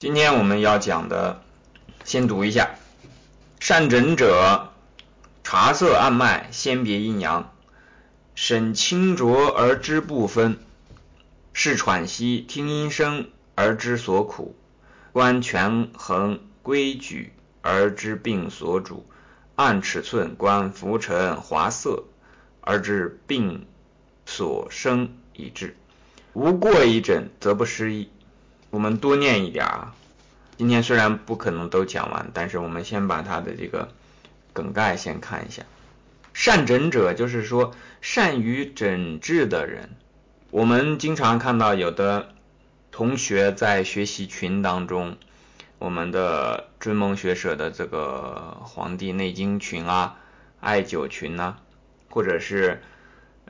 今天我们要讲的，先读一下：善诊者，察色按脉，先别阴阳，审清浊而知部分，视喘息，听音声而知所苦，观权衡规矩而知病所主，按尺寸观浮沉滑色而知病所生以治。无过一诊，则不失医。我们多念一点啊。今天虽然不可能都讲完，但是我们先把它的这个梗概先看一下。善诊者就是说善于诊治的人。我们经常看到有的同学在学习群当中，我们的追梦学舍的这个《黄帝内经》群啊、艾灸群呐，或者是。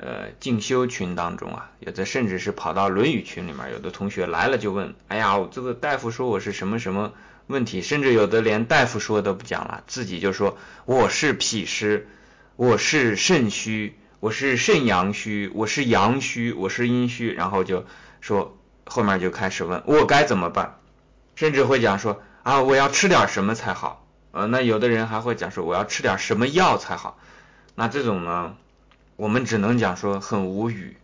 呃，进修群当中啊，有的甚至是跑到《论语》群里面，有的同学来了就问：“哎呀，我这个大夫说我是什么什么问题？”甚至有的连大夫说都不讲了，自己就说：“我是脾湿，我是肾虚，我是肾阳虚，我是阳虚，我是阴虚。”然后就说后面就开始问我该怎么办，甚至会讲说：“啊，我要吃点什么才好？”呃，那有的人还会讲说：“我要吃点什么药才好？”那这种呢？我们只能讲说很无语，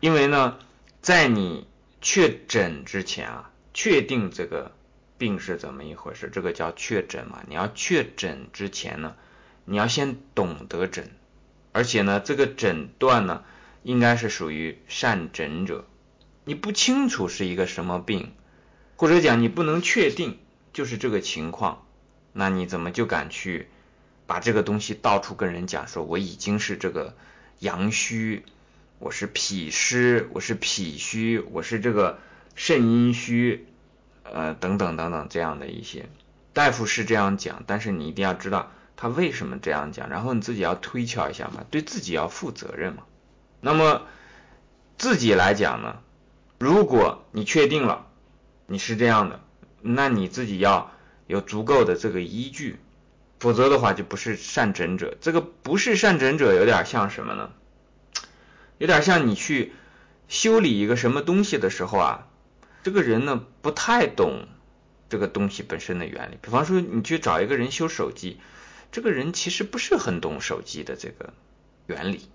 因为呢，在你确诊之前啊，确定这个病是怎么一回事，这个叫确诊嘛。你要确诊之前呢，你要先懂得诊，而且呢，这个诊断呢，应该是属于善诊者。你不清楚是一个什么病，或者讲你不能确定就是这个情况，那你怎么就敢去把这个东西到处跟人讲，说我已经是这个。阳虚，我是脾湿，我是脾虚，我是这个肾阴虚，呃，等等等等这样的一些大夫是这样讲，但是你一定要知道他为什么这样讲，然后你自己要推敲一下嘛，对自己要负责任嘛。那么自己来讲呢，如果你确定了你是这样的，那你自己要有足够的这个依据。否则的话就不是善诊者，这个不是善诊者有点像什么呢？有点像你去修理一个什么东西的时候啊，这个人呢不太懂这个东西本身的原理。比方说你去找一个人修手机，这个人其实不是很懂手机的这个原理。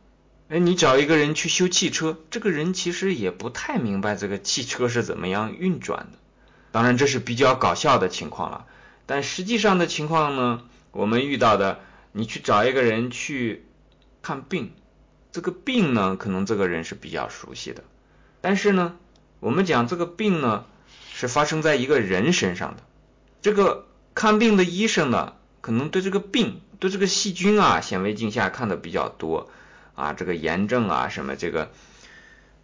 哎，你找一个人去修汽车，这个人其实也不太明白这个汽车是怎么样运转的。当然这是比较搞笑的情况了，但实际上的情况呢？我们遇到的，你去找一个人去看病，这个病呢，可能这个人是比较熟悉的，但是呢，我们讲这个病呢，是发生在一个人身上的，这个看病的医生呢，可能对这个病，对这个细菌啊，显微镜下看的比较多。啊，这个炎症啊什么这个，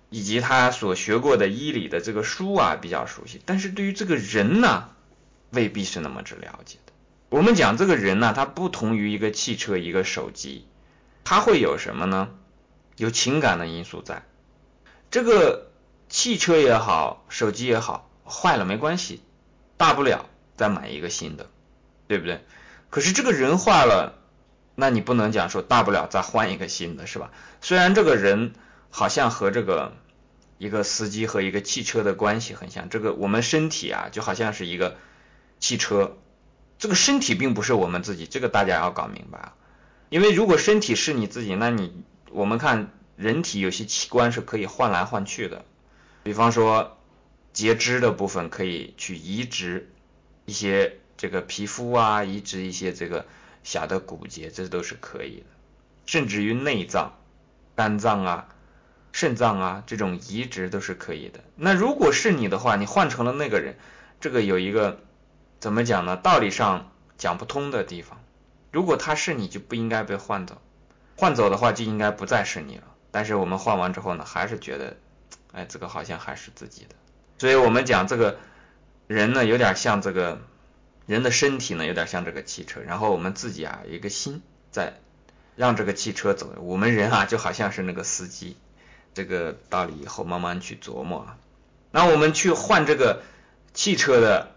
以及他所学过的医理的这个书啊比较熟悉，但是对于这个人呢，未必是那么之了解的。我们讲这个人呢，他不同于一个汽车、一个手机，他会有什么呢？有情感的因素在。这个汽车也好，手机也好，坏了没关系，大不了再买一个新的，对不对？可是这个人坏了，那你不能讲说大不了再换一个新的，是吧？虽然这个人好像和这个一个司机和一个汽车的关系很像，这个我们身体啊就好像是一个汽车。这个身体并不是我们自己，这个大家要搞明白啊。因为如果身体是你自己，那你我们看人体有些器官是可以换来换去的，比方说截肢的部分可以去移植一些这个皮肤啊，移植一些这个小的骨节，这都是可以的。甚至于内脏、肝脏啊、肾脏啊这种移植都是可以的。那如果是你的话，你换成了那个人，这个有一个。怎么讲呢？道理上讲不通的地方，如果他是你就不应该被换走，换走的话就应该不再是你了。但是我们换完之后呢，还是觉得，哎，这个好像还是自己的。所以我们讲这个人呢，有点像这个人的身体呢，有点像这个汽车。然后我们自己啊，一个心在让这个汽车走。我们人啊，就好像是那个司机。这个道理以后慢慢去琢磨啊。那我们去换这个汽车的。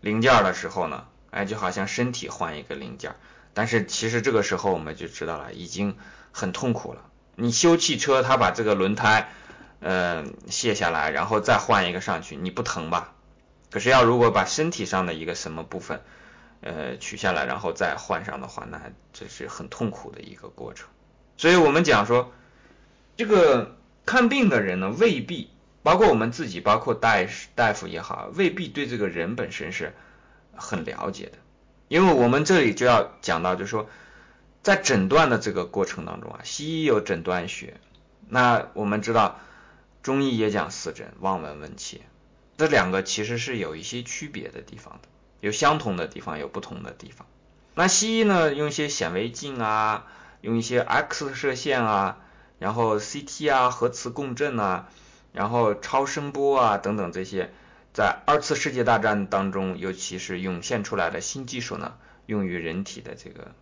零件的时候呢，哎，就好像身体换一个零件，但是其实这个时候我们就知道了，已经很痛苦了。你修汽车，他把这个轮胎，呃，卸下来，然后再换一个上去，你不疼吧？可是要如果把身体上的一个什么部分，呃，取下来然后再换上的话，那这是很痛苦的一个过程。所以我们讲说，这个看病的人呢，未必包括我们自己，包括大大夫也好，未必对这个人本身是很了解的。因为我们这里就要讲到，就是说，在诊断的这个过程当中啊，西医有诊断学，那我们知道中医也讲四诊：望、闻、问、切。这两个其实是有一些区别的地方的，有相同的地方，有不同的地方。那西医呢，用一些显微镜啊，用一些 X 射线啊，然后 CT 啊，核磁共振啊，然后超声波啊等等这些，在二次世界大战当中，尤其是涌现出来的新技术呢，用于人体的这个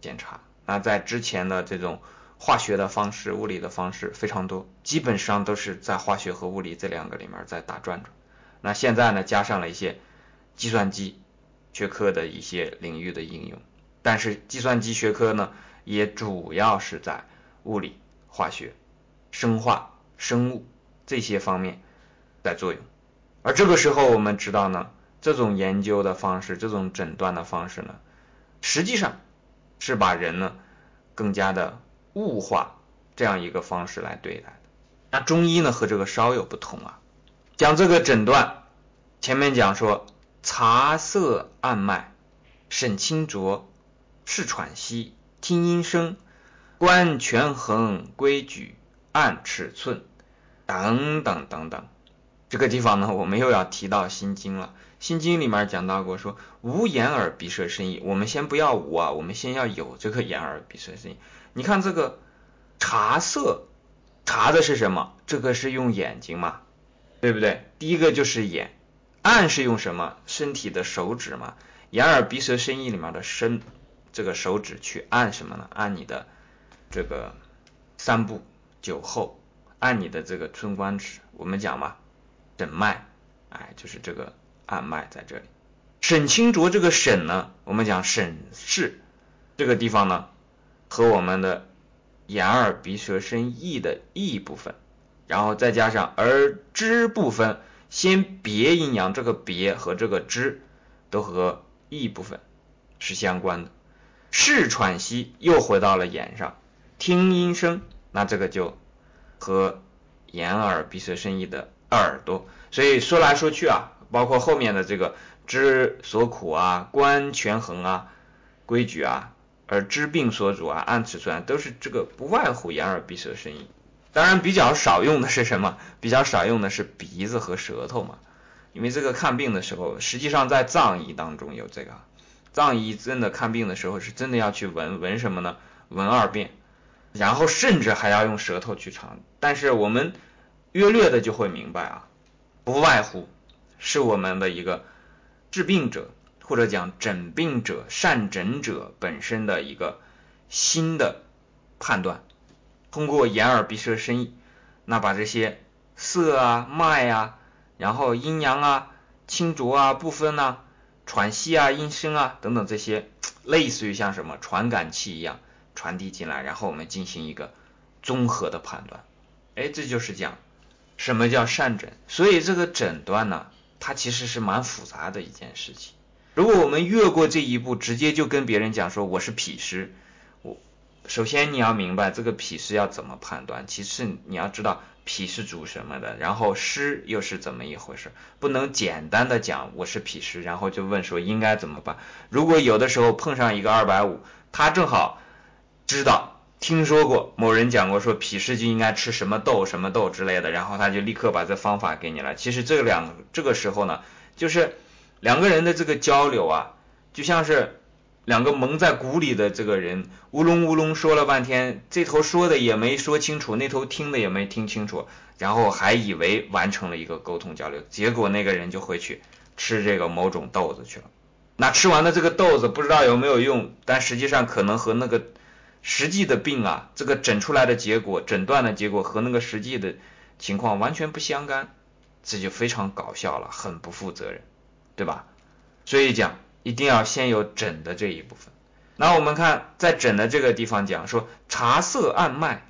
检查。那在之前的这种化学的方式、物理的方式非常多，基本上都是在化学和物理这两个里面在打转转。那现在呢，加上了一些计算机学科的一些领域的应用，但是计算机学科呢，也主要是在物理、化学、生化、生物这些方面的作用。而这个时候，我们知道呢，这种研究的方式，这种诊断的方式呢，实际上是把人呢更加的物化这样一个方式来对待的。那中医呢和这个稍有不同啊。讲这个诊断，前面讲说察色按脉，审清浊，试喘息，听音声，观权衡规矩，按尺寸，等等等等。这个地方呢，我们又要提到《心经》了，《心经》里面讲到过说无眼耳鼻舌身意，我们先不要无啊，我们先要有这个眼耳鼻舌身意。你看这个察色，察的是什么？这个是用眼睛嘛？对不对？第一个就是眼，按是用什么？身体的手指嘛，眼耳鼻舌身意里面的身，这个手指去按什么呢？按你的这个三步九后，按你的这个寸关尺。我们讲嘛，诊脉，哎，就是这个按脉在这里。沈清浊这个沈呢，我们讲审视这个地方呢，和我们的眼耳鼻舌身意的意部分。然后再加上而知部分，先别阴阳，这个别和这个知都和意部分是相关的。视喘息又回到了眼上，听音声，那这个就和眼耳鼻舌身意的耳朵。所以说来说去啊，包括后面的这个知所苦啊，观权衡啊，规矩啊，而知病所主啊，按尺寸，都是这个不外乎眼耳鼻舌身意。当然比较少用的是什么？比较少用的是鼻子和舌头嘛，因为这个看病的时候，实际上在藏医当中有这个，藏医真的看病的时候是真的要去闻闻什么呢？闻二遍，然后甚至还要用舌头去尝。但是我们约略的就会明白啊，不外乎是我们的一个治病者或者讲诊病者、善诊者本身的一个新的判断。通过眼耳鼻舌身意，那把这些色啊、脉啊，然后阴阳啊、清浊啊、不分呐、喘息啊、音声啊等等这些，类似于像什么传感器一样传递进来，然后我们进行一个综合的判断。哎，这就是讲什么叫善诊。所以这个诊断呢，它其实是蛮复杂的一件事情。如果我们越过这一步，直接就跟别人讲说我是脾湿。我首先你要明白这个脾湿要怎么判断，其次你要知道脾是主什么的，然后湿又是怎么一回事，不能简单的讲我是脾湿，然后就问说应该怎么办。如果有的时候碰上一个二百五，他正好知道听说过某人讲过说脾湿就应该吃什么豆什么豆之类的，然后他就立刻把这方法给你了。其实这两这个时候呢，就是两个人的这个交流啊，就像是。两个蒙在鼓里的这个人，乌龙乌龙说了半天，这头说的也没说清楚，那头听的也没听清楚，然后还以为完成了一个沟通交流，结果那个人就回去吃这个某种豆子去了。那吃完的这个豆子不知道有没有用，但实际上可能和那个实际的病啊，这个诊出来的结果、诊断的结果和那个实际的情况完全不相干，这就非常搞笑了，很不负责任，对吧？所以讲。一定要先有诊的这一部分。那我们看在诊的这个地方讲说，察色按脉，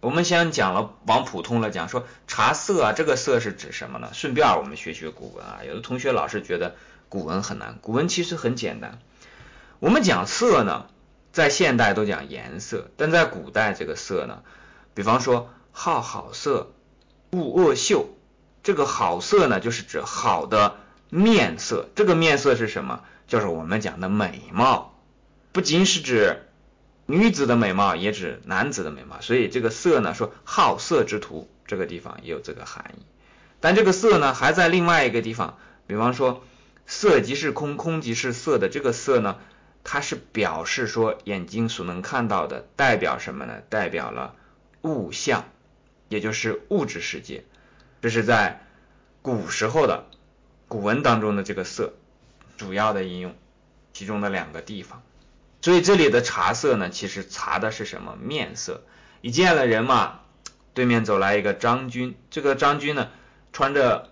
我们先讲了，往普通了讲，说茶色啊，这个色是指什么呢？顺便我们学学古文啊。有的同学老是觉得古文很难，古文其实很简单。我们讲色呢，在现代都讲颜色，但在古代这个色呢，比方说好好色，恶恶秀，这个好色呢，就是指好的面色。这个面色是什么？就是我们讲的美貌，不仅是指。女子的美貌也指男子的美貌，所以这个色呢，说好色之徒，这个地方也有这个含义。但这个色呢，还在另外一个地方，比方说色即是空，空即是色的这个色呢，它是表示说眼睛所能看到的，代表什么呢？代表了物象，也就是物质世界。这是在古时候的古文当中的这个色主要的应用，其中的两个地方。所以这里的茶色呢，其实茶的是什么面色？一见了人嘛，对面走来一个张军，这个张军呢，穿着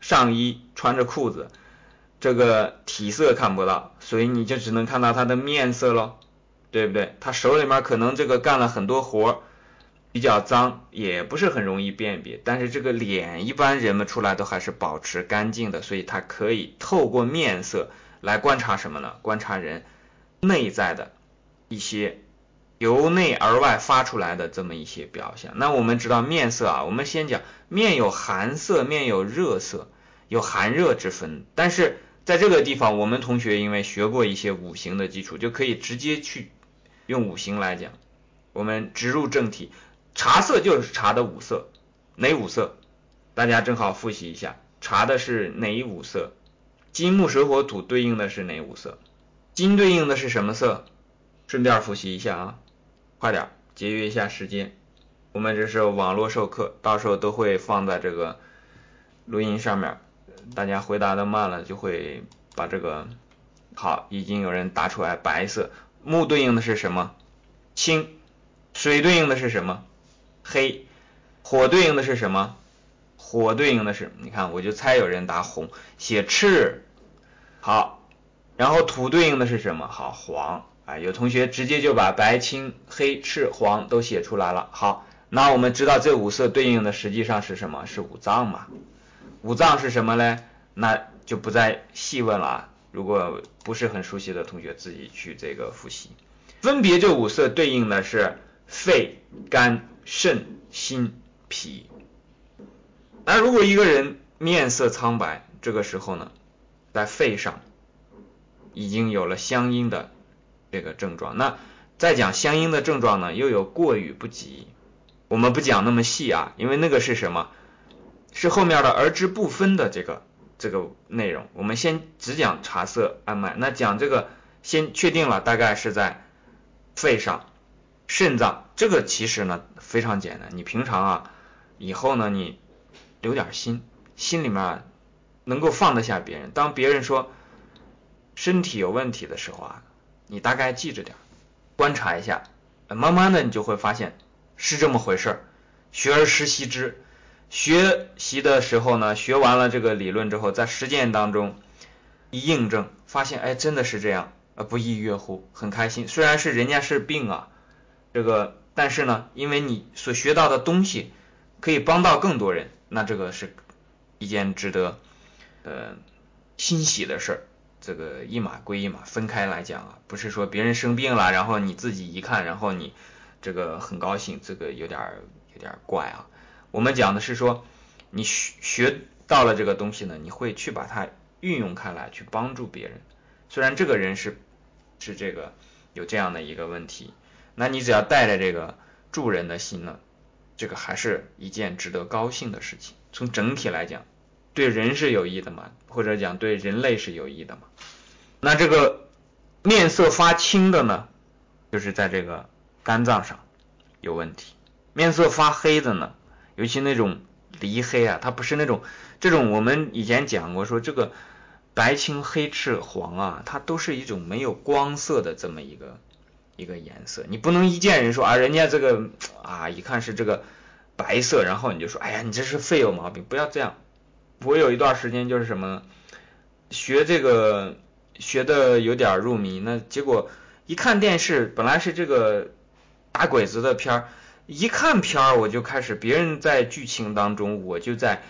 上衣，穿着裤子，这个体色看不到，所以你就只能看到他的面色喽，对不对？他手里面可能这个干了很多活，比较脏，也不是很容易辨别。但是这个脸，一般人们出来都还是保持干净的，所以他可以透过面色来观察什么呢？观察人。内在的一些由内而外发出来的这么一些表现。那我们知道面色啊，我们先讲面有寒色，面有热色，有寒热之分。但是在这个地方，我们同学因为学过一些五行的基础，就可以直接去用五行来讲。我们直入正题，茶色就是茶的五色，哪五色？大家正好复习一下，茶的是哪五色？金木水火土对应的是哪五色？金对应的是什么色？顺便复习一下啊，快点节约一下时间。我们这是网络授课，到时候都会放在这个录音上面。大家回答的慢了，就会把这个好。已经有人答出来，白色。木对应的是什么？青。水对应的是什么？黑。火对应的是什么？火对应的是，你看我就猜有人答红，写赤。好。然后土对应的是什么？好黄啊！有同学直接就把白、青、黑、赤、黄都写出来了。好，那我们知道这五色对应的实际上是什么？是五脏嘛？五脏是什么嘞？那就不再细问了啊。如果不是很熟悉的同学，自己去这个复习。分别这五色对应的是肺、肝、肾、心、脾。那如果一个人面色苍白，这个时候呢，在肺上。已经有了相应的这个症状，那再讲相应的症状呢，又有过与不及。我们不讲那么细啊，因为那个是什么？是后面的而知不分的这个这个内容。我们先只讲茶色安脉，那讲这个先确定了，大概是在肺上、肾脏。这个其实呢非常简单，你平常啊以后呢你留点心，心里面能够放得下别人。当别人说。身体有问题的时候啊，你大概记着点，观察一下，慢慢的你就会发现是这么回事儿。学而时习之，学习的时候呢，学完了这个理论之后，在实践当中一印证，发现哎真的是这样，呃不亦乐乎，很开心。虽然是人家是病啊，这个但是呢，因为你所学到的东西可以帮到更多人，那这个是一件值得呃欣喜的事儿。这个一码归一码，分开来讲啊，不是说别人生病了，然后你自己一看，然后你这个很高兴，这个有点有点怪啊。我们讲的是说，你学学到了这个东西呢，你会去把它运用开来，去帮助别人。虽然这个人是是这个有这样的一个问题，那你只要带着这个助人的心呢，这个还是一件值得高兴的事情。从整体来讲。对人是有益的嘛，或者讲对人类是有益的嘛？那这个面色发青的呢，就是在这个肝脏上有问题。面色发黑的呢，尤其那种梨黑啊，它不是那种这种我们以前讲过说这个白青黑赤黄啊，它都是一种没有光色的这么一个一个颜色。你不能一见人说啊，人家这个啊一看是这个白色，然后你就说哎呀你这是肺有毛病，不要这样。我有一段时间就是什么，学这个学的有点入迷，那结果一看电视，本来是这个打鬼子的片儿，一看片儿我就开始，别人在剧情当中，我就在，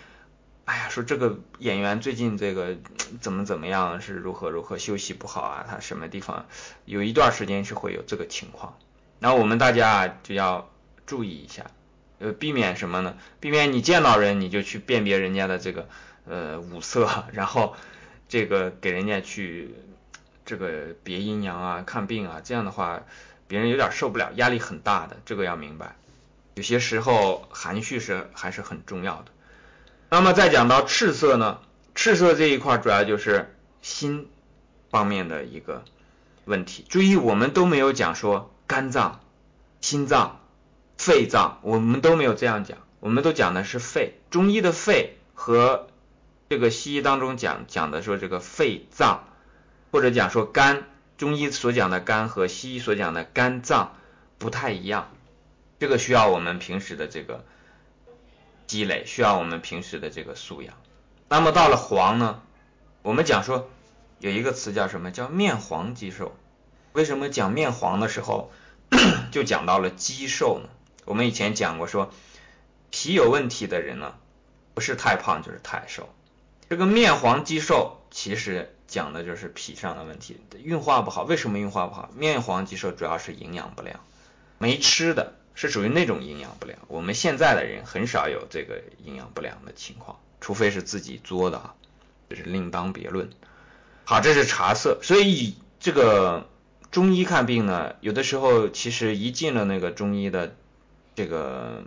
哎呀，说这个演员最近这个怎么怎么样，是如何如何休息不好啊，他什么地方有一段时间是会有这个情况，然后我们大家就要注意一下，呃，避免什么呢？避免你见到人你就去辨别人家的这个呃五色，然后这个给人家去。这个别阴阳啊，看病啊，这样的话，别人有点受不了，压力很大的，这个要明白。有些时候含蓄是还是很重要的。那么再讲到赤色呢，赤色这一块主要就是心方面的一个问题。注意，我们都没有讲说肝脏、心脏、肺脏，我们都没有这样讲，我们都讲的是肺。中医的肺和这个西医当中讲讲的说这个肺脏。或者讲说肝，中医所讲的肝和西医所讲的肝脏不太一样，这个需要我们平时的这个积累，需要我们平时的这个素养。那么到了黄呢，我们讲说有一个词叫什么叫面黄肌瘦，为什么讲面黄的时候 就讲到了肌瘦呢？我们以前讲过说脾有问题的人呢，不是太胖就是太瘦，这个面黄肌瘦其实。讲的就是脾上的问题，运化不好。为什么运化不好？面黄肌瘦主要是营养不良，没吃的是属于那种营养不良。我们现在的人很少有这个营养不良的情况，除非是自己作的啊，这是另当别论。好，这是茶色。所以这个中医看病呢，有的时候其实一进了那个中医的这个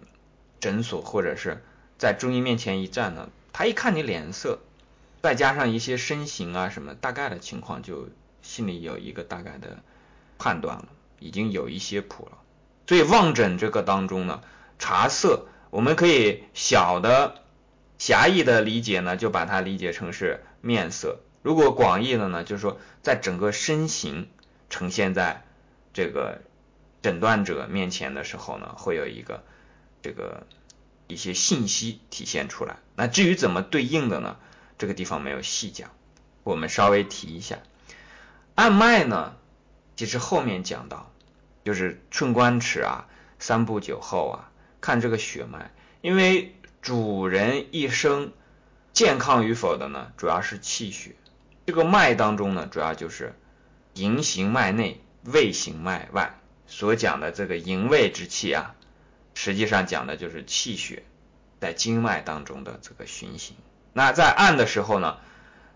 诊所，或者是在中医面前一站呢，他一看你脸色。再加上一些身形啊什么，大概的情况就心里有一个大概的判断了，已经有一些谱了。所以望诊这个当中呢，茶色我们可以小的狭义的理解呢，就把它理解成是面色；如果广义的呢，就是说在整个身形呈现在这个诊断者面前的时候呢，会有一个这个一些信息体现出来。那至于怎么对应的呢？这个地方没有细讲，我们稍微提一下。按脉呢，其实后面讲到，就是寸关尺啊，三步九后啊，看这个血脉。因为主人一生健康与否的呢，主要是气血。这个脉当中呢，主要就是营行脉内，卫行脉外。所讲的这个营卫之气啊，实际上讲的就是气血在经脉当中的这个循行。那在按的时候呢，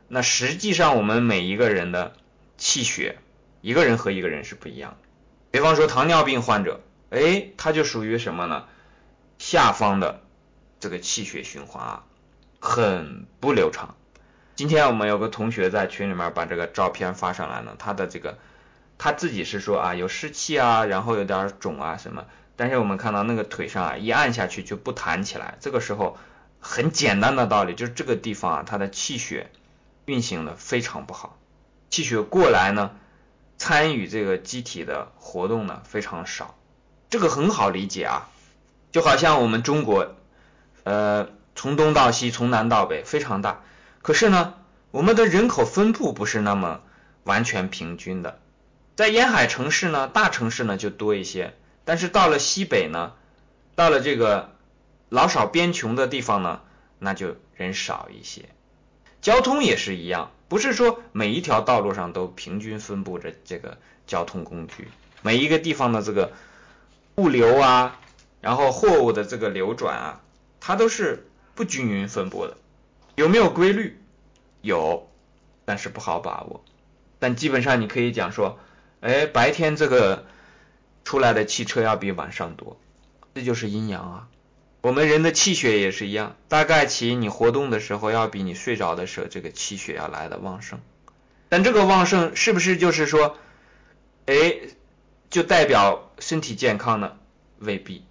那实际上我们每一个人的气血，一个人和一个人是不一样的。比方说糖尿病患者，哎，他就属于什么呢？下方的这个气血循环啊，很不流畅。今天我们有个同学在群里面把这个照片发上来了，他的这个他自己是说啊有湿气啊，然后有点肿啊什么，但是我们看到那个腿上啊一按下去就不弹起来，这个时候。很简单的道理，就是这个地方啊，它的气血运行的非常不好，气血过来呢，参与这个机体的活动呢非常少，这个很好理解啊，就好像我们中国，呃，从东到西，从南到北非常大，可是呢，我们的人口分布不是那么完全平均的，在沿海城市呢，大城市呢就多一些，但是到了西北呢，到了这个。老少边穷的地方呢，那就人少一些。交通也是一样，不是说每一条道路上都平均分布着这个交通工具，每一个地方的这个物流啊，然后货物的这个流转啊，它都是不均匀分布的。有没有规律？有，但是不好把握。但基本上你可以讲说，哎，白天这个出来的汽车要比晚上多，这就是阴阳啊。我们人的气血也是一样，大概其你活动的时候要比你睡着的时候这个气血要来的旺盛，但这个旺盛是不是就是说，哎，就代表身体健康呢？未必。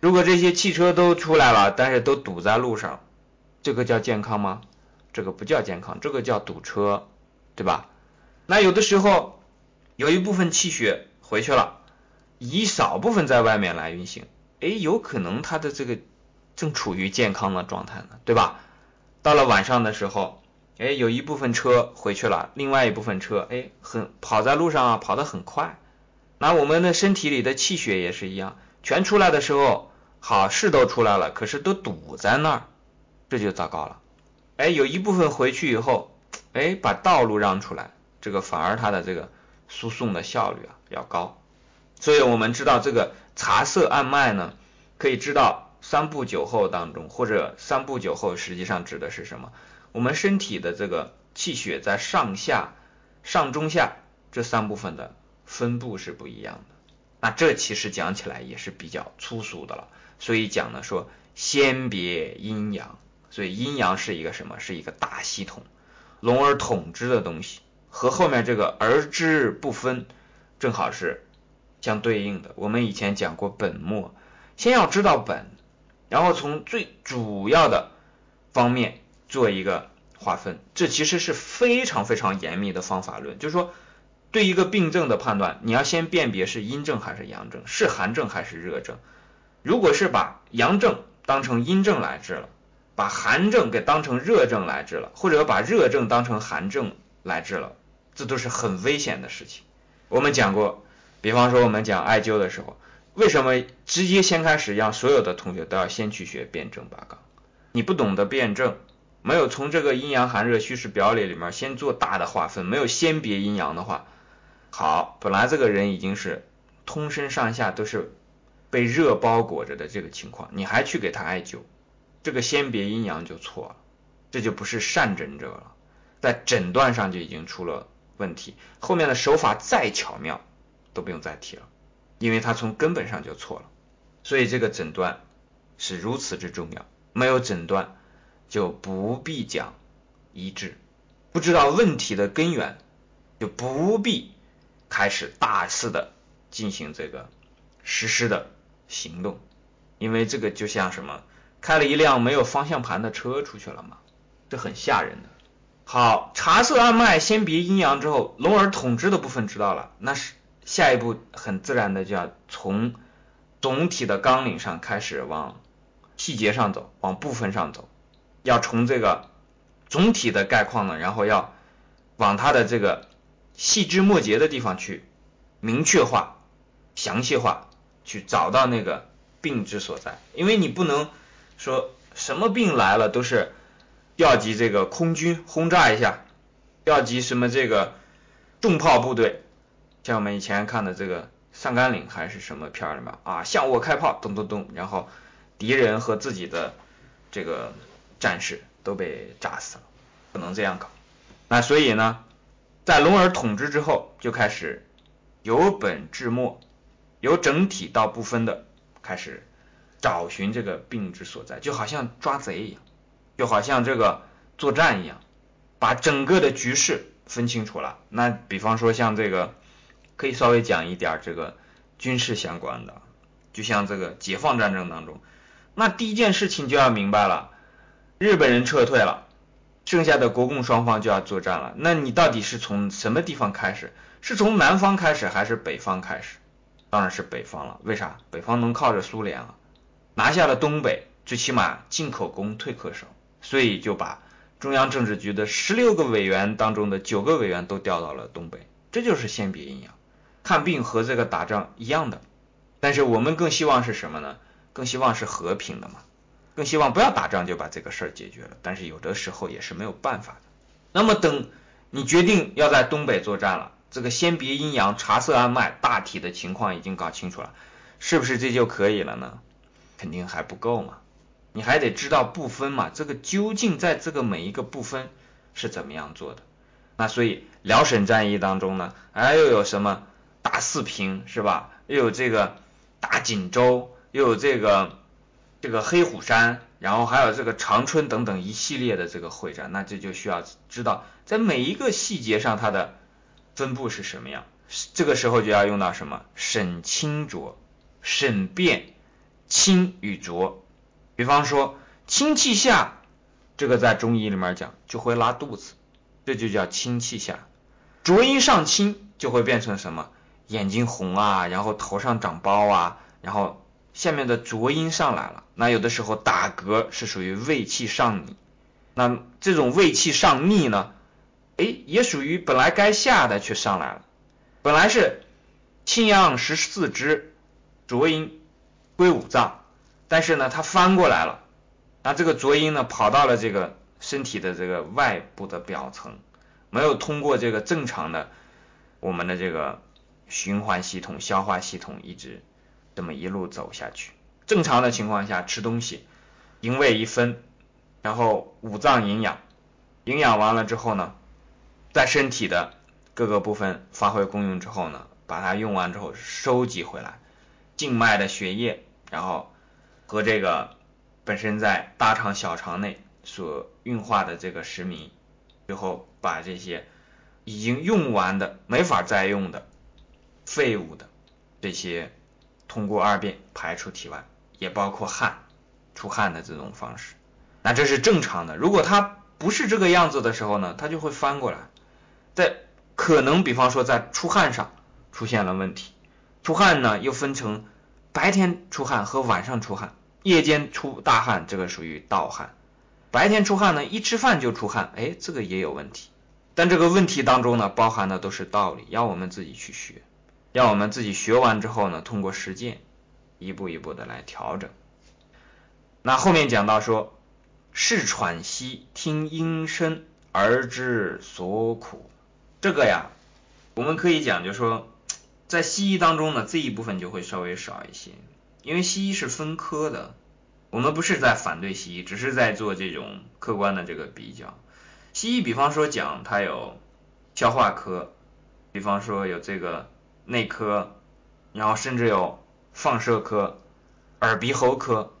如果这些汽车都出来了，但是都堵在路上，这个叫健康吗？这个不叫健康，这个叫堵车，对吧？那有的时候有一部分气血回去了，以少部分在外面来运行，哎，有可能它的这个。正处于健康的状态呢，对吧？到了晚上的时候，哎，有一部分车回去了，另外一部分车，哎，很跑在路上啊，跑得很快。那我们的身体里的气血也是一样，全出来的时候，好事都出来了，可是都堵在那儿，这就糟糕了。哎，有一部分回去以后，哎，把道路让出来，这个反而它的这个输送的效率啊要高。所以我们知道这个茶色按脉呢，可以知道三步九后当中，或者三步九后实际上指的是什么？我们身体的这个气血在上下、上中下这三部分的分布是不一样的。那这其实讲起来也是比较粗俗的了。所以讲呢说先别阴阳，所以阴阳是一个什么？是一个大系统，龙而统之的东西，和后面这个而之不分，正好是。相对应的，我们以前讲过本末，先要知道本，然后从最主要的方面做一个划分。这其实是非常非常严密的方法论，就是说对一个病症的判断，你要先辨别是阴症还是阳症，是寒症还是热症。如果是把阳症当成阴症来治了，把寒症给当成热症来治了，或者把热症当成寒症来治了，这都是很危险的事情。我们讲过。比方说，我们讲艾灸的时候，为什么直接先开始让所有的同学都要先去学辩证八纲？你不懂得辩证，没有从这个阴阳寒热虚实表里里面先做大的划分，没有先别阴阳的话，好，本来这个人已经是通身上下都是被热包裹着的这个情况，你还去给他艾灸，这个先别阴阳就错了，这就不是善诊者了，在诊断上就已经出了问题，后面的手法再巧妙。都不用再提了，因为它从根本上就错了，所以这个诊断是如此之重要。没有诊断，就不必讲医治；不知道问题的根源，就不必开始大肆的进行这个实施的行动。因为这个就像什么，开了一辆没有方向盘的车出去了嘛，这很吓人的。好，茶色按脉，先别阴阳之后，龙耳统之的部分知道了，那是。下一步很自然的就要从总体的纲领上开始往细节上走，往部分上走，要从这个总体的概况呢，然后要往它的这个细枝末节的地方去明确化、详细化，去找到那个病之所在。因为你不能说什么病来了都是调集这个空军轰炸一下，调集什么这个重炮部队。像我们以前看的这个上甘岭还是什么片儿里面啊，向我开炮，咚咚咚，然后敌人和自己的这个战士都被炸死了，不能这样搞。那所以呢，在龙儿统治之后，就开始由本至末，由整体到部分的开始找寻这个病之所在，就好像抓贼一样，就好像这个作战一样，把整个的局势分清楚了。那比方说像这个。可以稍微讲一点这个军事相关的，就像这个解放战争当中，那第一件事情就要明白了，日本人撤退了，剩下的国共双方就要作战了。那你到底是从什么地方开始？是从南方开始还是北方开始？当然是北方了。为啥？北方能靠着苏联了，拿下了东北，最起码进可攻，退可守，所以就把中央政治局的十六个委员当中的九个委员都调到了东北，这就是先别阴阳。看病和这个打仗一样的，但是我们更希望是什么呢？更希望是和平的嘛，更希望不要打仗就把这个事儿解决了。但是有的时候也是没有办法的。那么等你决定要在东北作战了，这个先别阴阳、察色按脉，大体的情况已经搞清楚了，是不是这就可以了呢？肯定还不够嘛，你还得知道部分嘛，这个究竟在这个每一个部分是怎么样做的？那所以辽沈战役当中呢，哎又有什么？大四平是吧？又有这个大锦州，又有这个这个黑虎山，然后还有这个长春等等一系列的这个会战，那这就需要知道在每一个细节上它的分布是什么样。这个时候就要用到什么审清浊，审辨清与浊。比方说清气下，这个在中医里面讲就会拉肚子，这就叫清气下。浊阴上清就会变成什么？眼睛红啊，然后头上长包啊，然后下面的浊音上来了。那有的时候打嗝是属于胃气上逆，那这种胃气上逆呢，哎，也属于本来该下的却上来了。本来是清阳十四支，浊阴归五脏，但是呢，它翻过来了，那这个浊音呢跑到了这个身体的这个外部的表层，没有通过这个正常的我们的这个循环系统、消化系统一直这么一路走下去。正常的情况下吃东西，营卫一分，然后五脏营养，营养完了之后呢，在身体的各个部分发挥功用之后呢，把它用完之后收集回来，静脉的血液，然后和这个本身在大肠、小肠内所运化的这个食糜，最后把这些已经用完的、没法再用的废物的这些，通过二便排出体外。也包括汗，出汗的这种方式，那这是正常的。如果它不是这个样子的时候呢，它就会翻过来，在可能比方说在出汗上出现了问题。出汗呢又分成白天出汗和晚上出汗，夜间出大汗，这个属于盗汗。白天出汗呢，一吃饭就出汗，哎，这个也有问题。但这个问题当中呢，包含的都是道理，要我们自己去学，要我们自己学完之后呢，通过实践。一步一步的来调整。那后面讲到说，视喘息，听音声而知所苦。这个呀，我们可以讲，就说在西医当中呢，这一部分就会稍微少一些，因为西医是分科的。我们不是在反对西医，只是在做这种客观的这个比较。西医比方说讲，它有消化科，比方说有这个内科，然后甚至有。放射科、耳鼻喉科，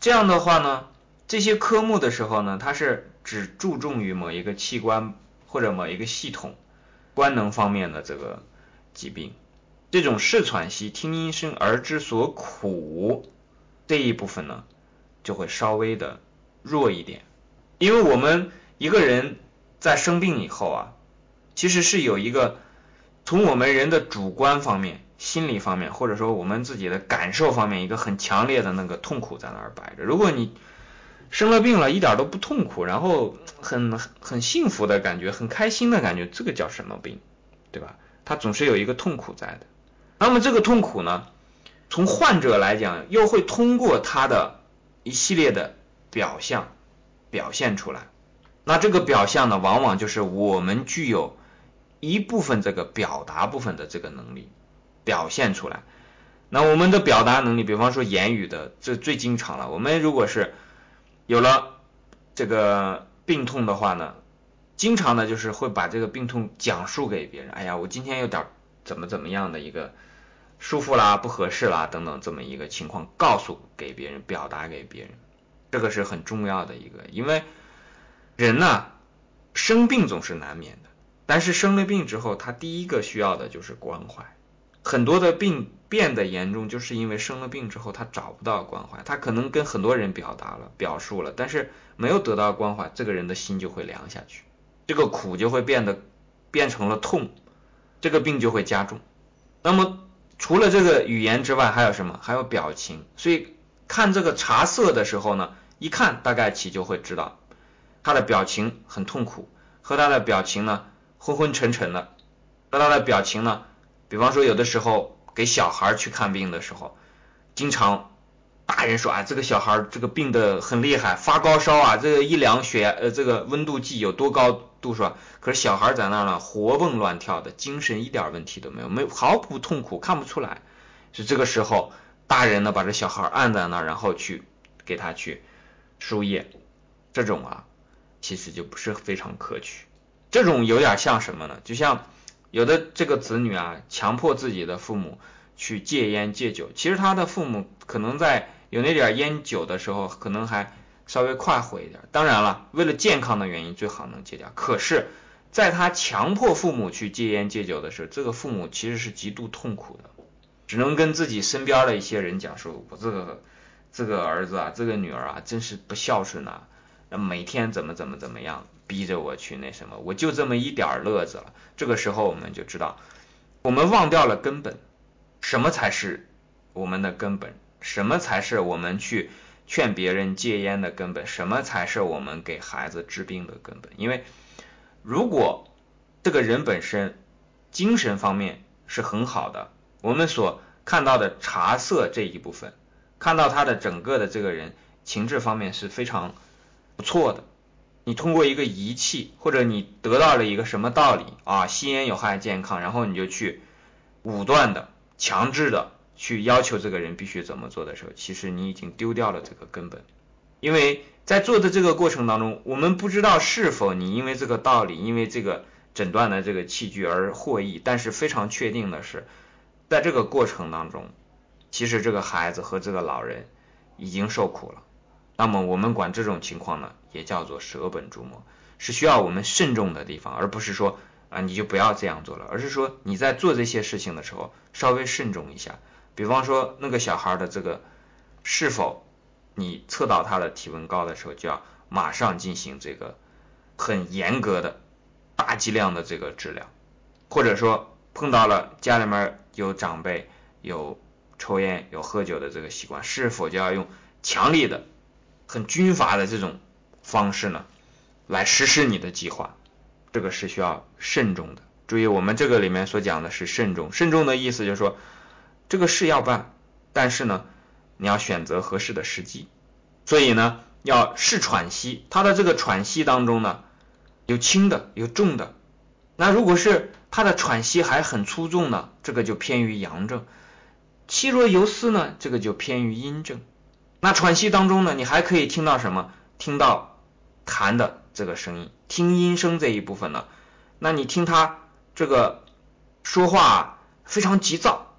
这样的话呢，这些科目的时候呢，它是只注重于某一个器官或者某一个系统官能方面的这个疾病。这种视喘息、听音声而知所苦这一部分呢，就会稍微的弱一点，因为我们一个人在生病以后啊，其实是有一个从我们人的主观方面。心理方面，或者说我们自己的感受方面，一个很强烈的那个痛苦在那儿摆着。如果你生了病了，一点都不痛苦，然后很很幸福的感觉，很开心的感觉，这个叫什么病？对吧？它总是有一个痛苦在的。那么这个痛苦呢，从患者来讲，又会通过他的一系列的表象表现出来。那这个表象呢，往往就是我们具有一部分这个表达部分的这个能力。表现出来，那我们的表达能力，比方说言语的，这最经常了。我们如果是有了这个病痛的话呢，经常呢就是会把这个病痛讲述给别人。哎呀，我今天有点怎么怎么样的一个舒服啦、不合适啦等等这么一个情况，告诉给别人，表达给别人，这个是很重要的一个。因为人呢，生病总是难免的，但是生了病之后，他第一个需要的就是关怀。很多的病变得严重，就是因为生了病之后他找不到关怀，他可能跟很多人表达了、表述了，但是没有得到关怀，这个人的心就会凉下去，这个苦就会变得变成了痛，这个病就会加重。那么除了这个语言之外，还有什么？还有表情。所以看这个茶色的时候呢，一看大概起就会知道他的表情很痛苦，和他的表情呢昏昏沉沉的，那他的表情呢。比方说，有的时候给小孩去看病的时候，经常大人说啊，这个小孩这个病的很厉害，发高烧啊，这个一量血呃这个温度计有多高度数啊？可是小孩在那呢，活蹦乱跳的，精神一点问题都没有，没有毫不痛苦，看不出来。是这个时候，大人呢把这小孩按在那，然后去给他去输液，这种啊，其实就不是非常可取。这种有点像什么呢？就像。有的这个子女啊，强迫自己的父母去戒烟戒酒，其实他的父母可能在有那点烟酒的时候，可能还稍微快活一点。当然了，为了健康的原因，最好能戒掉。可是，在他强迫父母去戒烟戒酒的时候，这个父母其实是极度痛苦的，只能跟自己身边的一些人讲说：“我这个这个儿子啊，这个女儿啊，真是不孝顺呐，每天怎么怎么怎么样。”逼着我去那什么，我就这么一点乐子了。这个时候我们就知道，我们忘掉了根本，什么才是我们的根本？什么才是我们去劝别人戒烟的根本？什么才是我们给孩子治病的根本？因为如果这个人本身精神方面是很好的，我们所看到的茶色这一部分看到他的整个的这个人情志方面是非常不错的。你通过一个仪器，或者你得到了一个什么道理啊，吸烟有害健康，然后你就去武断的、强制的去要求这个人必须怎么做的时候，其实你已经丢掉了这个根本。因为在做的这个过程当中，我们不知道是否你因为这个道理，因为这个诊断的这个器具而获益，但是非常确定的是，在这个过程当中，其实这个孩子和这个老人已经受苦了。那么我们管这种情况呢，也叫做舍本逐末，是需要我们慎重的地方，而不是说啊你就不要这样做了，而是说你在做这些事情的时候稍微慎重一下。比方说那个小孩的这个是否你测到他的体温高的时候，就要马上进行这个很严格的大剂量的这个治疗，或者说碰到了家里面有长辈有抽烟有喝酒的这个习惯，是否就要用强力的。很军阀的这种方式呢，来实施你的计划，这个是需要慎重的。注意，我们这个里面所讲的是慎重。慎重的意思就是说，这个事要办，但是呢，你要选择合适的时机。所以呢，要试喘息。他的这个喘息当中呢，有轻的，有重的。那如果是他的喘息还很粗重呢，这个就偏于阳症；气若游丝呢，这个就偏于阴症。那喘息当中呢，你还可以听到什么？听到痰的这个声音，听音声这一部分呢？那你听他这个说话非常急躁。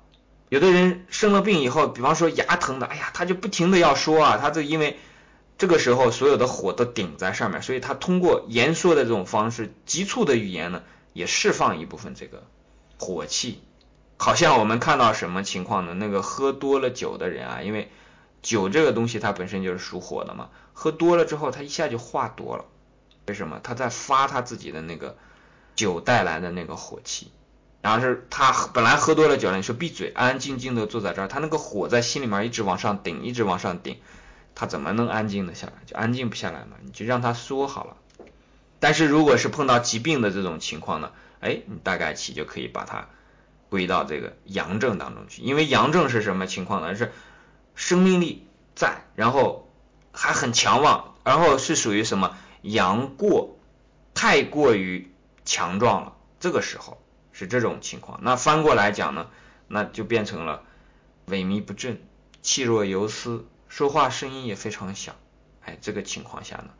有的人生了病以后，比方说牙疼的，哎呀，他就不停的要说啊，他就因为这个时候所有的火都顶在上面，所以他通过言说的这种方式，急促的语言呢，也释放一部分这个火气。好像我们看到什么情况呢？那个喝多了酒的人啊，因为酒这个东西它本身就是属火的嘛，喝多了之后，他一下就话多了。为什么？他在发他自己的那个酒带来的那个火气。然后是他本来喝多了酒了，你说闭嘴，安安静静的坐在这儿，他那个火在心里面一直往上顶，一直往上顶，他怎么能安静的下来？就安静不下来嘛，你就让他说好了。但是如果是碰到疾病的这种情况呢，哎，你大概起就可以把它归到这个阳症当中去，因为阳症是什么情况呢？是生命力在，然后还很强旺，然后是属于什么阳过太过于强壮了，这个时候是这种情况。那翻过来讲呢，那就变成了萎靡不振、气若游丝，说话声音也非常小。哎，这个情况下呢，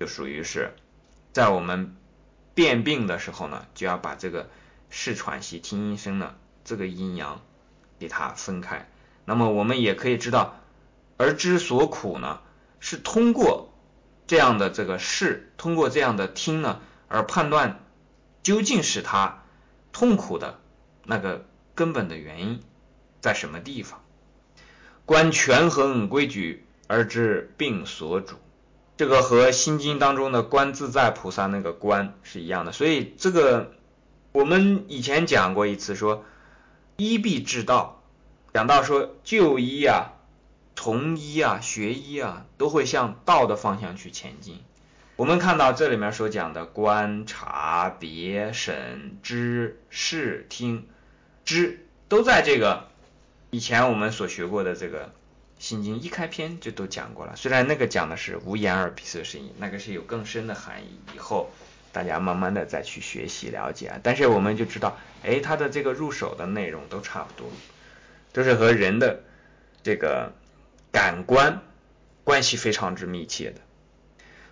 就属于是在我们辨病的时候呢，就要把这个视喘息听音声呢，这个阴阳给它分开。那么我们也可以知道，而之所苦呢，是通过这样的这个视，通过这样的听呢，而判断究竟是他痛苦的那个根本的原因在什么地方。观权衡规矩而知病所主，这个和心经当中的观自在菩萨那个观是一样的。所以这个我们以前讲过一次，说医必治道。讲到说就医啊、从医啊、学医啊，都会向道的方向去前进。我们看到这里面所讲的观察、别审、知、视、听、知，都在这个以前我们所学过的这个心经一开篇就都讲过了。虽然那个讲的是无言而鼻舌声音，那个是有更深的含义，以后大家慢慢的再去学习了解。但是我们就知道，哎，它的这个入手的内容都差不多。都是和人的这个感官关系非常之密切的，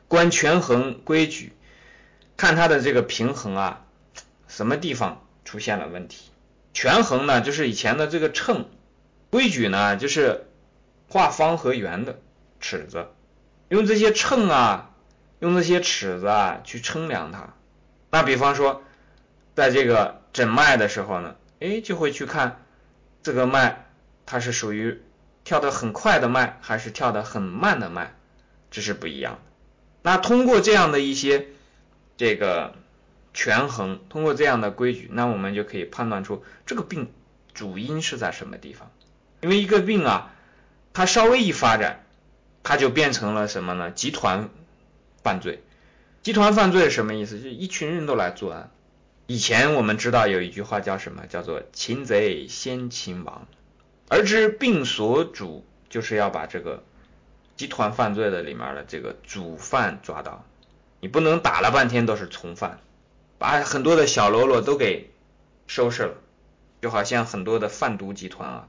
观权衡规矩，看它的这个平衡啊，什么地方出现了问题？权衡呢，就是以前的这个秤；规矩呢，就是画方和圆的尺子，用这些秤啊，用这些尺子啊去称量它。那比方说，在这个诊脉的时候呢，哎，就会去看。这个脉它是属于跳得很快的脉，还是跳得很慢的脉，这是不一样的。那通过这样的一些这个权衡，通过这样的规矩，那我们就可以判断出这个病主因是在什么地方。因为一个病啊，它稍微一发展，它就变成了什么呢？集团犯罪。集团犯罪是什么意思？就一群人都来作案。以前我们知道有一句话叫什么？叫做“擒贼先擒王”。而知病所主就是要把这个集团犯罪的里面的这个主犯抓到。你不能打了半天都是从犯，把很多的小喽啰都给收拾了，就好像很多的贩毒集团啊，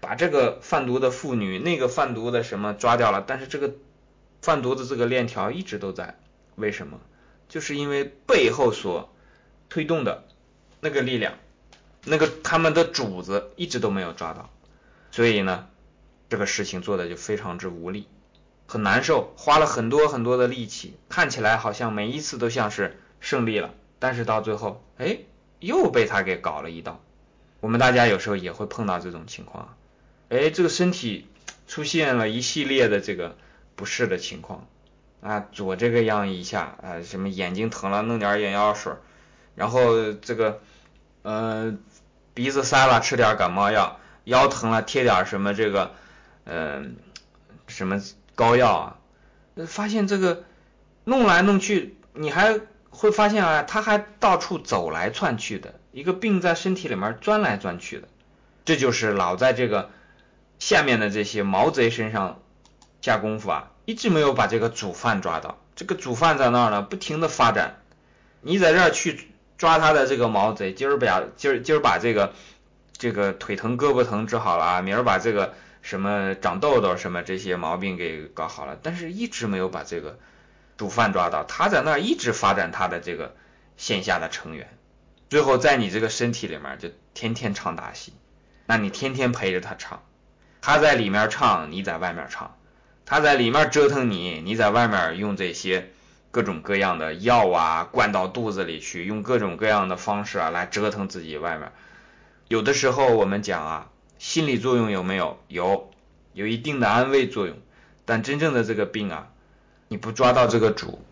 把这个贩毒的妇女、那个贩毒的什么抓掉了，但是这个贩毒的这个链条一直都在，为什么？就是因为背后所推动的那个力量，那个他们的主子一直都没有抓到，所以呢，这个事情做的就非常之无力。很难受，花了很多很多的力气，看起来好像每一次都像是胜利了，但是到最后，哎，又被他给搞了一刀。我们大家有时候也会碰到这种情况，哎，这个身体出现了一系列的这个不适的情况啊，左这个样一下啊，什么眼睛疼了弄点眼药水，然后这个呃鼻子塞了吃点感冒药，腰疼了贴点什么这个嗯什么。膏药啊，发现这个弄来弄去，你还会发现啊，他还到处走来窜去的，一个病在身体里面钻来钻去的，这就是老在这个下面的这些毛贼身上下功夫啊，一直没有把这个主犯抓到。这个主犯在那儿呢，不停的发展，你在这儿去抓他的这个毛贼，今儿把今儿今儿把这个这个腿疼胳膊疼治好了啊，明儿把这个。什么长痘痘什么这些毛病给搞好了，但是一直没有把这个主犯抓到，他在那儿一直发展他的这个线下的成员，最后在你这个身体里面就天天唱大戏，那你天天陪着他唱，他在里面唱，你在外面唱，他在里面折腾你，你在外面用这些各种各样的药啊灌到肚子里去，用各种各样的方式啊来折腾自己外面，有的时候我们讲啊。心理作用有没有？有，有一定的安慰作用。但真正的这个病啊，你不抓到这个主，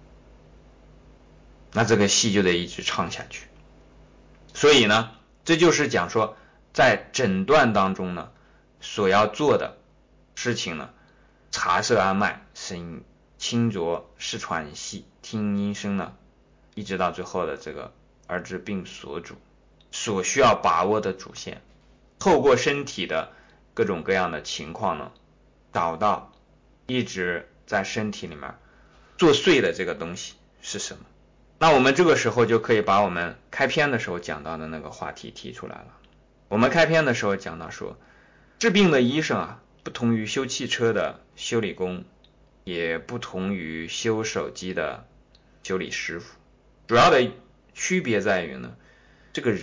那这个戏就得一直唱下去。所以呢，这就是讲说，在诊断当中呢，所要做的事情呢，察色安脉，审清浊，试喘息，听音声呢，一直到最后的这个而知病所主，所需要把握的主线。透过身体的各种各样的情况呢，找到一直在身体里面作祟的这个东西是什么？那我们这个时候就可以把我们开篇的时候讲到的那个话题提出来了。我们开篇的时候讲到说，治病的医生啊，不同于修汽车的修理工，也不同于修手机的修理师傅，主要的区别在于呢，这个。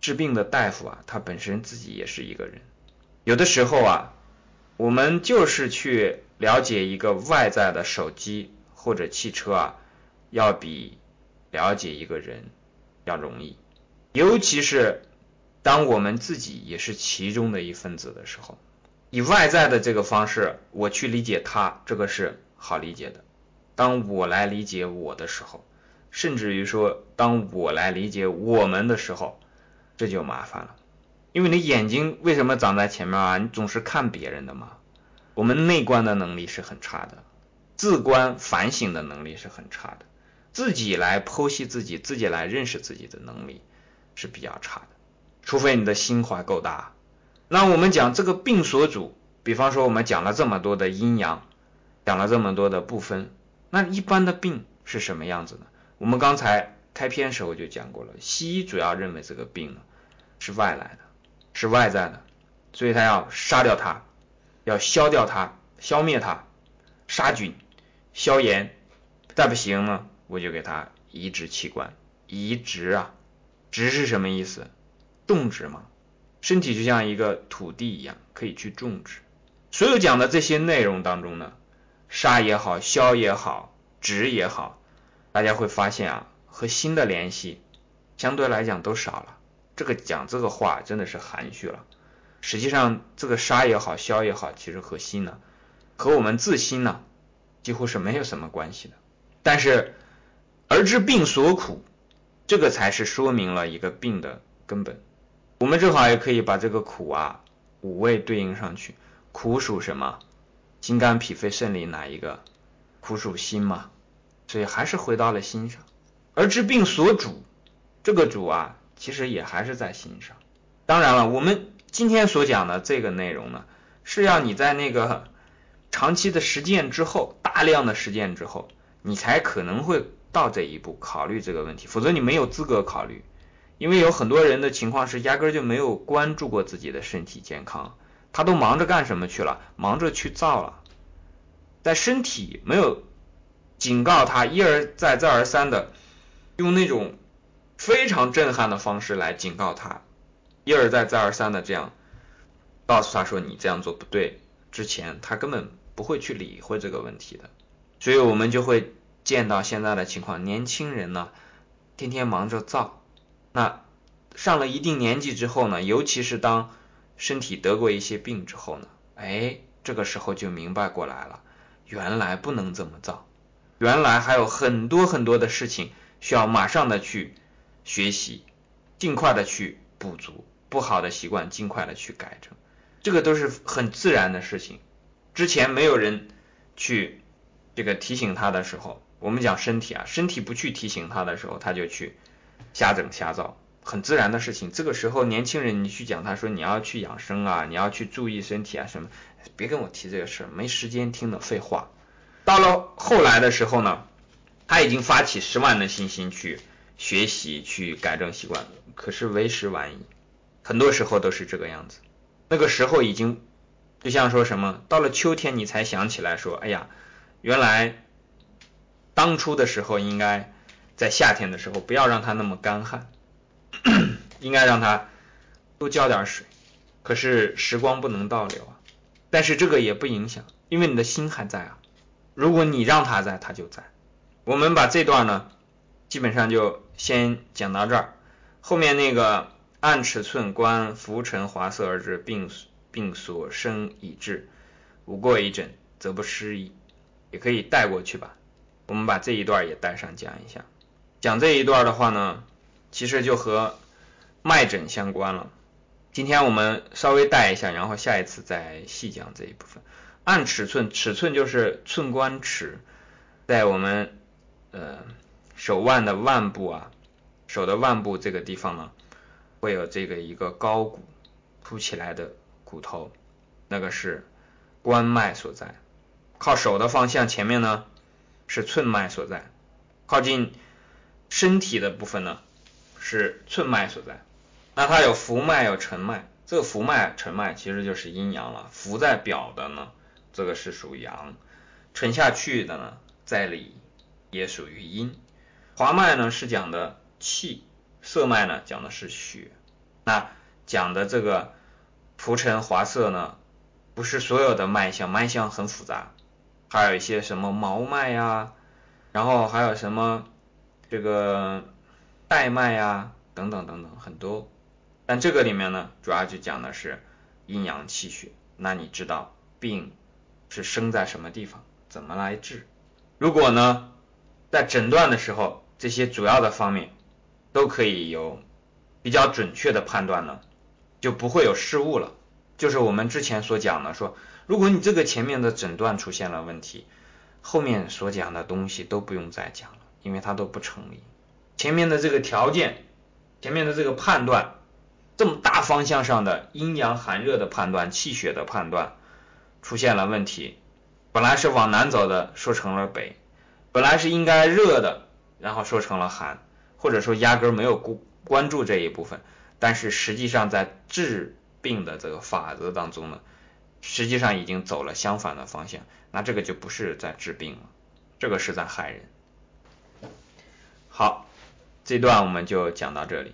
治病的大夫啊，他本身自己也是一个人。有的时候啊，我们就是去了解一个外在的手机或者汽车啊，要比了解一个人要容易。尤其是当我们自己也是其中的一份子的时候，以外在的这个方式我去理解他，这个是好理解的。当我来理解我的时候，甚至于说当我来理解我们的时候。这就麻烦了，因为你眼睛为什么长在前面啊？你总是看别人的嘛。我们内观的能力是很差的，自观反省的能力是很差的，自己来剖析自己、自己来认识自己的能力是比较差的。除非你的心怀够大。那我们讲这个病所主，比方说我们讲了这么多的阴阳，讲了这么多的部分，那一般的病是什么样子呢？我们刚才开篇时候就讲过了，西医主要认为这个病呢。是外来的，是外在的，所以他要杀掉它，要消掉它，消灭它，杀菌、消炎，再不行呢，我就给他移植器官。移植啊，植是什么意思？种植嘛，身体就像一个土地一样，可以去种植。所有讲的这些内容当中呢，杀也好，消也好，止也好，大家会发现啊，和心的联系相对来讲都少了。这个讲这个话真的是含蓄了。实际上，这个杀也好，消也好，其实和心呢，和我们自心呢，几乎是没有什么关系的。但是，而知病所苦，这个才是说明了一个病的根本。我们正好也可以把这个苦啊，五味对应上去。苦属什么？心肝脾肺肾里哪一个？苦属心嘛。所以还是回到了心上。而治病所主，这个主啊。其实也还是在心上。当然了，我们今天所讲的这个内容呢，是要你在那个长期的实践之后，大量的实践之后，你才可能会到这一步考虑这个问题，否则你没有资格考虑。因为有很多人的情况是压根就没有关注过自己的身体健康，他都忙着干什么去了？忙着去造了，在身体没有警告他一而再再而三的用那种非常震撼的方式来警告他，一而再再而三的这样告诉他说你这样做不对，之前他根本不会去理会这个问题的，所以我们就会见到现在的情况，年轻人呢天天忙着造。那上了一定年纪之后呢，尤其是当身体得过一些病之后呢，哎，这个时候就明白过来了，原来不能这么造，原来还有很多很多的事情需要马上的去学习，尽快的去补足不好的习惯，尽快的去改正，这个都是很自然的事情。之前没有人去这个提醒他的时候，我们讲身体啊，身体不去提醒他的时候，他就去。瞎整瞎造，很自然的事情。这个时候，年轻人你去讲，他说你要去养生啊，你要去注意身体啊什么，别跟我提这个事儿，没时间听的废话。到了后来的时候呢，他已经发起十万的信心去学习去改正习惯，可是为时晚矣。很多时候都是这个样子。那个时候已经就像说什么，到了秋天你才想起来说，哎呀，原来当初的时候应该。在夏天的时候，不要让它那么干旱，应该让它多浇点水。可是时光不能倒流啊，但是这个也不影响，因为你的心还在啊。如果你让它在，它就在。我们把这段呢，基本上就先讲到这儿。后面那个按尺寸观浮沉华色而知，并并所生已至，无过一诊，则不失矣。也可以带过去吧。我们把这一段也带上讲一下。讲这一段的话呢，其实就和脉诊相关了。今天我们稍微带一下，然后下一次再细讲这一部分。按尺寸，尺寸就是寸关尺，在我们呃手腕的腕部啊，手的腕部这个地方呢，会有这个一个高骨凸起来的骨头，那个是关脉所在。靠手的方向前面呢是寸脉所在，靠近。身体的部分呢，是寸脉所在。那它有浮脉，有沉脉。这个浮脉、沉脉其实就是阴阳了。浮在表的呢，这个是属阳；沉下去的呢，在里也属于阴。滑脉呢是讲的气，色脉呢讲的是血。那讲的这个浮沉滑色呢，不是所有的脉象，脉象很复杂，还有一些什么毛脉呀，然后还有什么。这个带脉呀，等等等等很多，但这个里面呢，主要就讲的是阴阳气血。那你知道病是生在什么地方，怎么来治？如果呢，在诊断的时候，这些主要的方面都可以有比较准确的判断呢，就不会有失误了。就是我们之前所讲的，说如果你这个前面的诊断出现了问题，后面所讲的东西都不用再讲了。因为它都不成立，前面的这个条件，前面的这个判断，这么大方向上的阴阳寒热的判断、气血的判断出现了问题，本来是往南走的，说成了北；本来是应该热的，然后说成了寒，或者说压根没有关关注这一部分，但是实际上在治病的这个法则当中呢，实际上已经走了相反的方向，那这个就不是在治病了，这个是在害人。好，这段我们就讲到这里。